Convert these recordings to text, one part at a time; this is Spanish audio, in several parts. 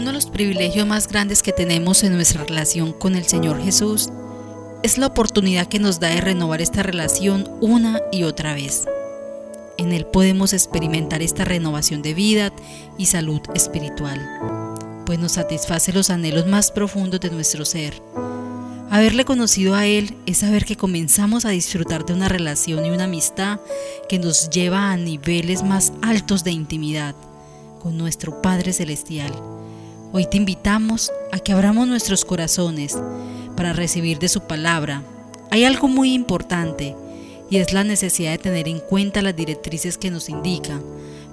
Uno de los privilegios más grandes que tenemos en nuestra relación con el Señor Jesús es la oportunidad que nos da de renovar esta relación una y otra vez. En Él podemos experimentar esta renovación de vida y salud espiritual, pues nos satisface los anhelos más profundos de nuestro ser. Haberle conocido a Él es saber que comenzamos a disfrutar de una relación y una amistad que nos lleva a niveles más altos de intimidad con nuestro Padre Celestial. Hoy te invitamos a que abramos nuestros corazones para recibir de su palabra. Hay algo muy importante y es la necesidad de tener en cuenta las directrices que nos indica,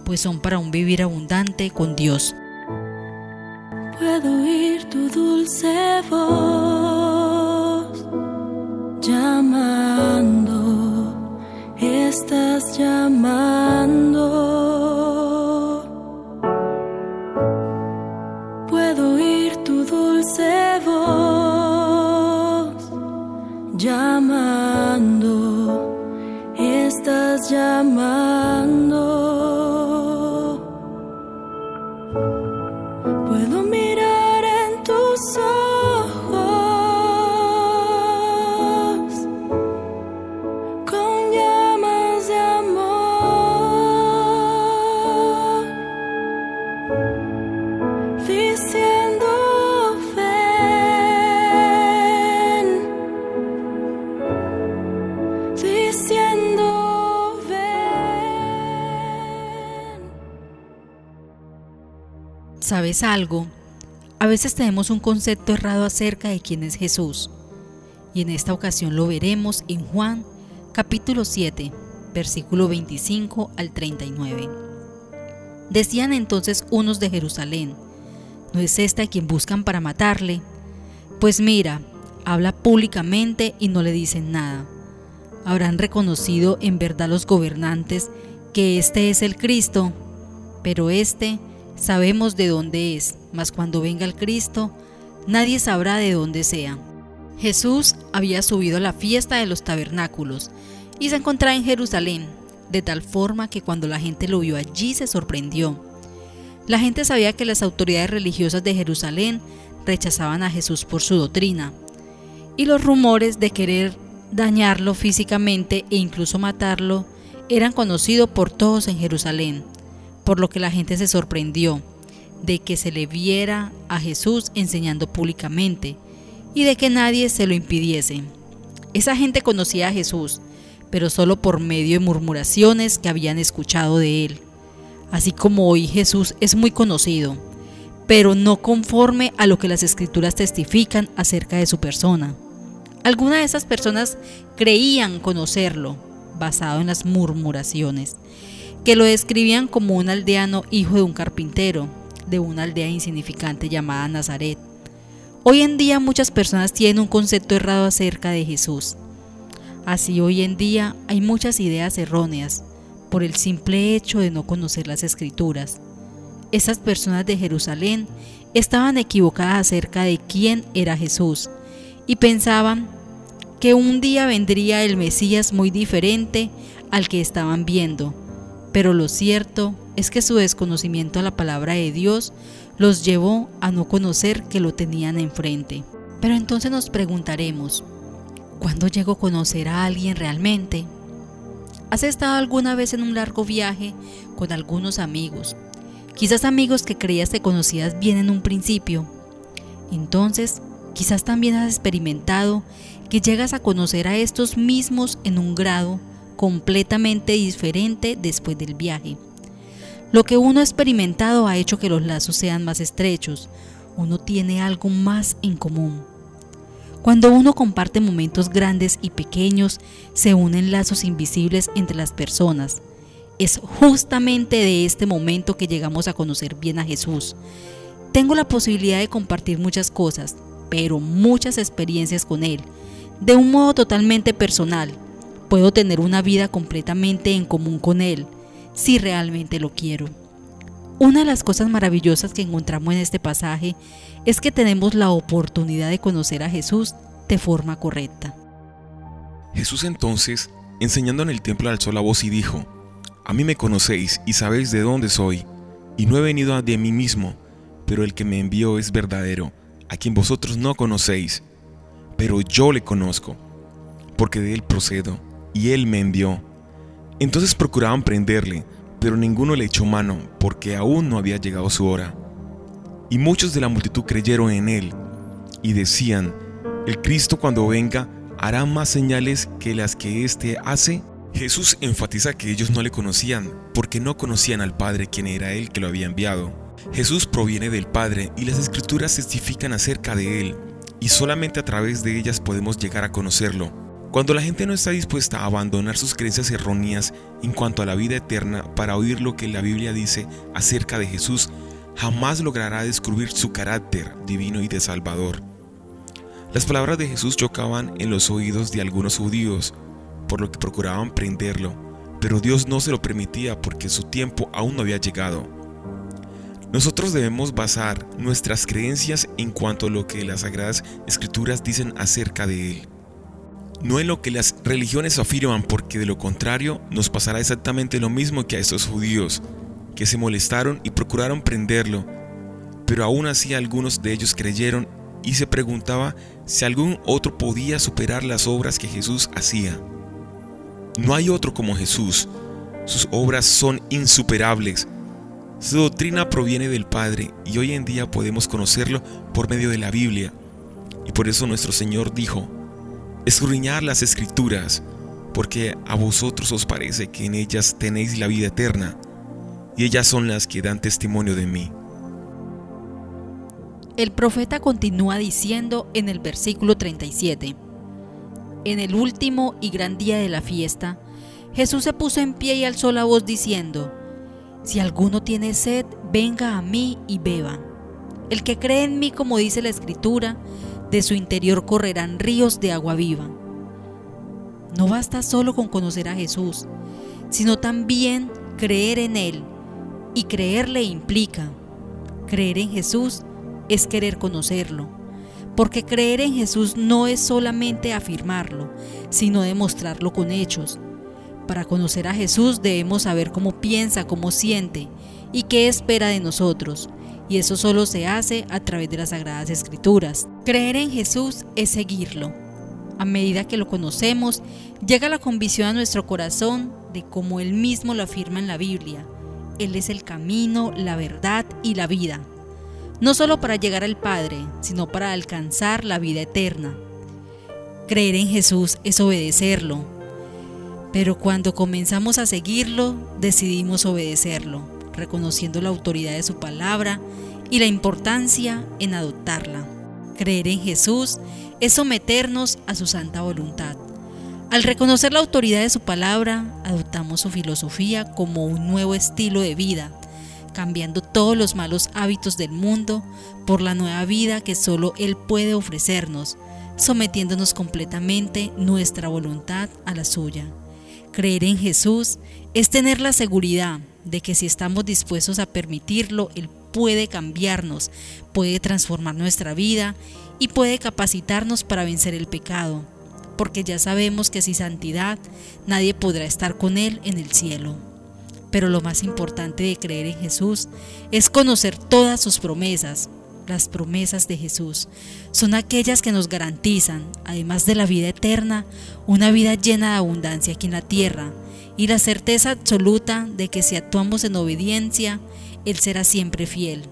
pues son para un vivir abundante con Dios. Puedo oír tu dulce voz llamando, estás llamando. ¿Sabes algo? A veces tenemos un concepto errado acerca de quién es Jesús. Y en esta ocasión lo veremos en Juan capítulo 7, versículo 25 al 39. Decían entonces unos de Jerusalén, ¿no es esta quien buscan para matarle? Pues mira, habla públicamente y no le dicen nada. Habrán reconocido en verdad los gobernantes que este es el Cristo, pero este Sabemos de dónde es, mas cuando venga el Cristo, nadie sabrá de dónde sea. Jesús había subido a la fiesta de los tabernáculos y se encontraba en Jerusalén, de tal forma que cuando la gente lo vio allí se sorprendió. La gente sabía que las autoridades religiosas de Jerusalén rechazaban a Jesús por su doctrina, y los rumores de querer dañarlo físicamente e incluso matarlo eran conocidos por todos en Jerusalén por lo que la gente se sorprendió de que se le viera a Jesús enseñando públicamente y de que nadie se lo impidiese. Esa gente conocía a Jesús, pero solo por medio de murmuraciones que habían escuchado de él. Así como hoy Jesús es muy conocido, pero no conforme a lo que las escrituras testifican acerca de su persona. Algunas de esas personas creían conocerlo, basado en las murmuraciones, que lo describían como un aldeano hijo de un carpintero, de una aldea insignificante llamada Nazaret. Hoy en día muchas personas tienen un concepto errado acerca de Jesús. Así hoy en día hay muchas ideas erróneas por el simple hecho de no conocer las escrituras. Esas personas de Jerusalén estaban equivocadas acerca de quién era Jesús y pensaban que un día vendría el Mesías muy diferente al que estaban viendo pero lo cierto es que su desconocimiento a la palabra de Dios los llevó a no conocer que lo tenían enfrente. Pero entonces nos preguntaremos, ¿cuándo llego a conocer a alguien realmente? ¿Has estado alguna vez en un largo viaje con algunos amigos? Quizás amigos que creías que conocías bien en un principio. Entonces, quizás también has experimentado que llegas a conocer a estos mismos en un grado completamente diferente después del viaje. Lo que uno ha experimentado ha hecho que los lazos sean más estrechos, uno tiene algo más en común. Cuando uno comparte momentos grandes y pequeños, se unen lazos invisibles entre las personas. Es justamente de este momento que llegamos a conocer bien a Jesús. Tengo la posibilidad de compartir muchas cosas, pero muchas experiencias con Él, de un modo totalmente personal, Puedo tener una vida completamente en común con Él, si realmente lo quiero. Una de las cosas maravillosas que encontramos en este pasaje es que tenemos la oportunidad de conocer a Jesús de forma correcta. Jesús entonces, enseñando en el templo, alzó la voz y dijo, A mí me conocéis y sabéis de dónde soy, y no he venido de mí mismo, pero el que me envió es verdadero, a quien vosotros no conocéis, pero yo le conozco, porque de él procedo, y él me envió. Entonces procuraban prenderle, pero ninguno le echó mano, porque aún no había llegado su hora. Y muchos de la multitud creyeron en él, y decían, el Cristo cuando venga hará más señales que las que éste hace. Jesús enfatiza que ellos no le conocían, porque no conocían al Padre quien era él que lo había enviado. Jesús proviene del Padre y las escrituras testifican acerca de él, y solamente a través de ellas podemos llegar a conocerlo. Cuando la gente no está dispuesta a abandonar sus creencias erróneas en cuanto a la vida eterna para oír lo que la Biblia dice acerca de Jesús, jamás logrará descubrir su carácter divino y de Salvador. Las palabras de Jesús chocaban en los oídos de algunos judíos, por lo que procuraban prenderlo, pero Dios no se lo permitía porque su tiempo aún no había llegado. Nosotros debemos basar nuestras creencias en cuanto a lo que las sagradas escrituras dicen acerca de Él. No en lo que las religiones afirman, porque de lo contrario nos pasará exactamente lo mismo que a estos judíos, que se molestaron y procuraron prenderlo, pero aún así algunos de ellos creyeron y se preguntaba si algún otro podía superar las obras que Jesús hacía. No hay otro como Jesús, sus obras son insuperables, su doctrina proviene del Padre y hoy en día podemos conocerlo por medio de la Biblia. Y por eso nuestro Señor dijo, escudriñar las escrituras, porque a vosotros os parece que en ellas tenéis la vida eterna, y ellas son las que dan testimonio de mí. El profeta continúa diciendo en el versículo 37, En el último y gran día de la fiesta, Jesús se puso en pie y alzó la voz diciendo, Si alguno tiene sed, venga a mí y beba. El que cree en mí, como dice la Escritura, de su interior correrán ríos de agua viva. No basta solo con conocer a Jesús, sino también creer en Él y creerle implica. Creer en Jesús es querer conocerlo, porque creer en Jesús no es solamente afirmarlo, sino demostrarlo con hechos. Para conocer a Jesús debemos saber cómo piensa, cómo siente y qué espera de nosotros, y eso solo se hace a través de las Sagradas Escrituras. Creer en Jesús es seguirlo. A medida que lo conocemos, llega la convicción a nuestro corazón de cómo Él mismo lo afirma en la Biblia, él es el camino, la verdad y la vida. No solo para llegar al Padre, sino para alcanzar la vida eterna. Creer en Jesús es obedecerlo. Pero cuando comenzamos a seguirlo, decidimos obedecerlo, reconociendo la autoridad de su palabra y la importancia en adoptarla. Creer en Jesús es someternos a su santa voluntad. Al reconocer la autoridad de su palabra, adoptamos su filosofía como un nuevo estilo de vida, cambiando todos los malos hábitos del mundo por la nueva vida que solo Él puede ofrecernos, sometiéndonos completamente nuestra voluntad a la suya. Creer en Jesús es tener la seguridad de que si estamos dispuestos a permitirlo, Él puede cambiarnos, puede transformar nuestra vida y puede capacitarnos para vencer el pecado porque ya sabemos que sin santidad nadie podrá estar con Él en el cielo. Pero lo más importante de creer en Jesús es conocer todas sus promesas. Las promesas de Jesús son aquellas que nos garantizan, además de la vida eterna, una vida llena de abundancia aquí en la tierra y la certeza absoluta de que si actuamos en obediencia, Él será siempre fiel.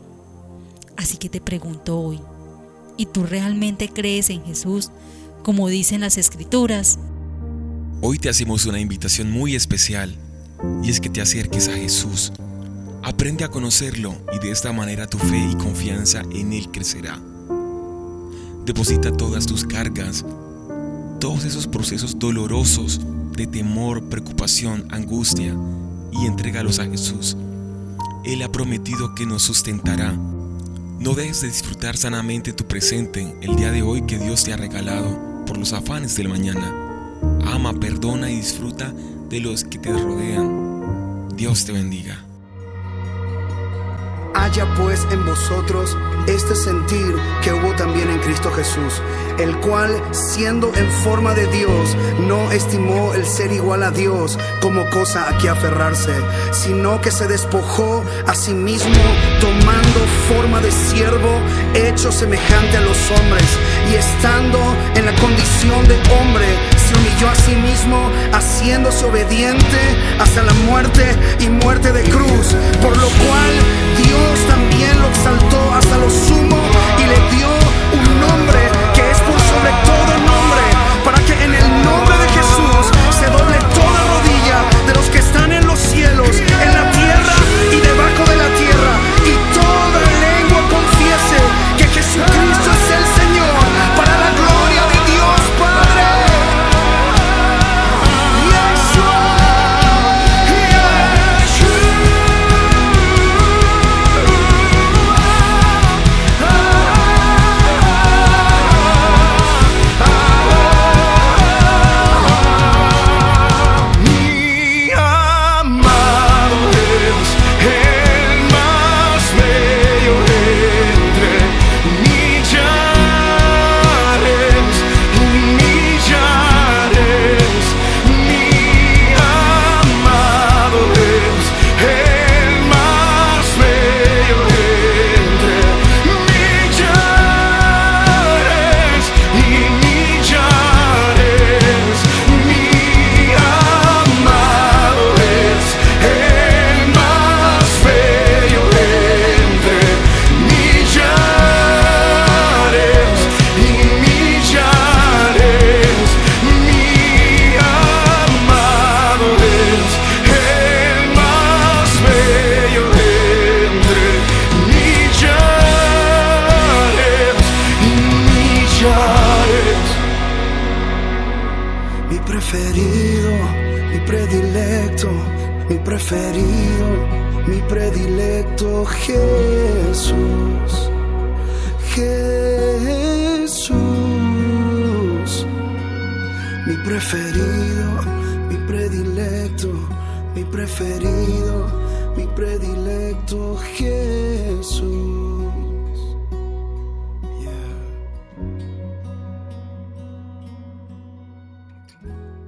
Así que te pregunto hoy, ¿y tú realmente crees en Jesús como dicen las escrituras. Hoy te hacemos una invitación muy especial y es que te acerques a Jesús. Aprende a conocerlo y de esta manera tu fe y confianza en Él crecerá. Deposita todas tus cargas, todos esos procesos dolorosos de temor, preocupación, angustia y entrégalos a Jesús. Él ha prometido que nos sustentará. No dejes de disfrutar sanamente tu presente el día de hoy que Dios te ha regalado por los afanes del mañana. Ama, perdona y disfruta de los que te rodean. Dios te bendiga. Haya pues en vosotros este sentir que hubo también en Cristo Jesús, el cual, siendo en forma de Dios, no estimó el ser igual a Dios como cosa a que aferrarse, sino que se despojó a sí mismo, tomando forma de siervo, hecho semejante a los hombres, y estando en la condición de hombre, se humilló a sí mismo, haciéndose obediente hasta la muerte y muerte de cruz, por lo cual Dios también lo exaltó hasta lo sumo y le dio un nombre Jesús. Jesús. Mi preferido, mi predilecto, mi preferido, mi predilecto Jesús.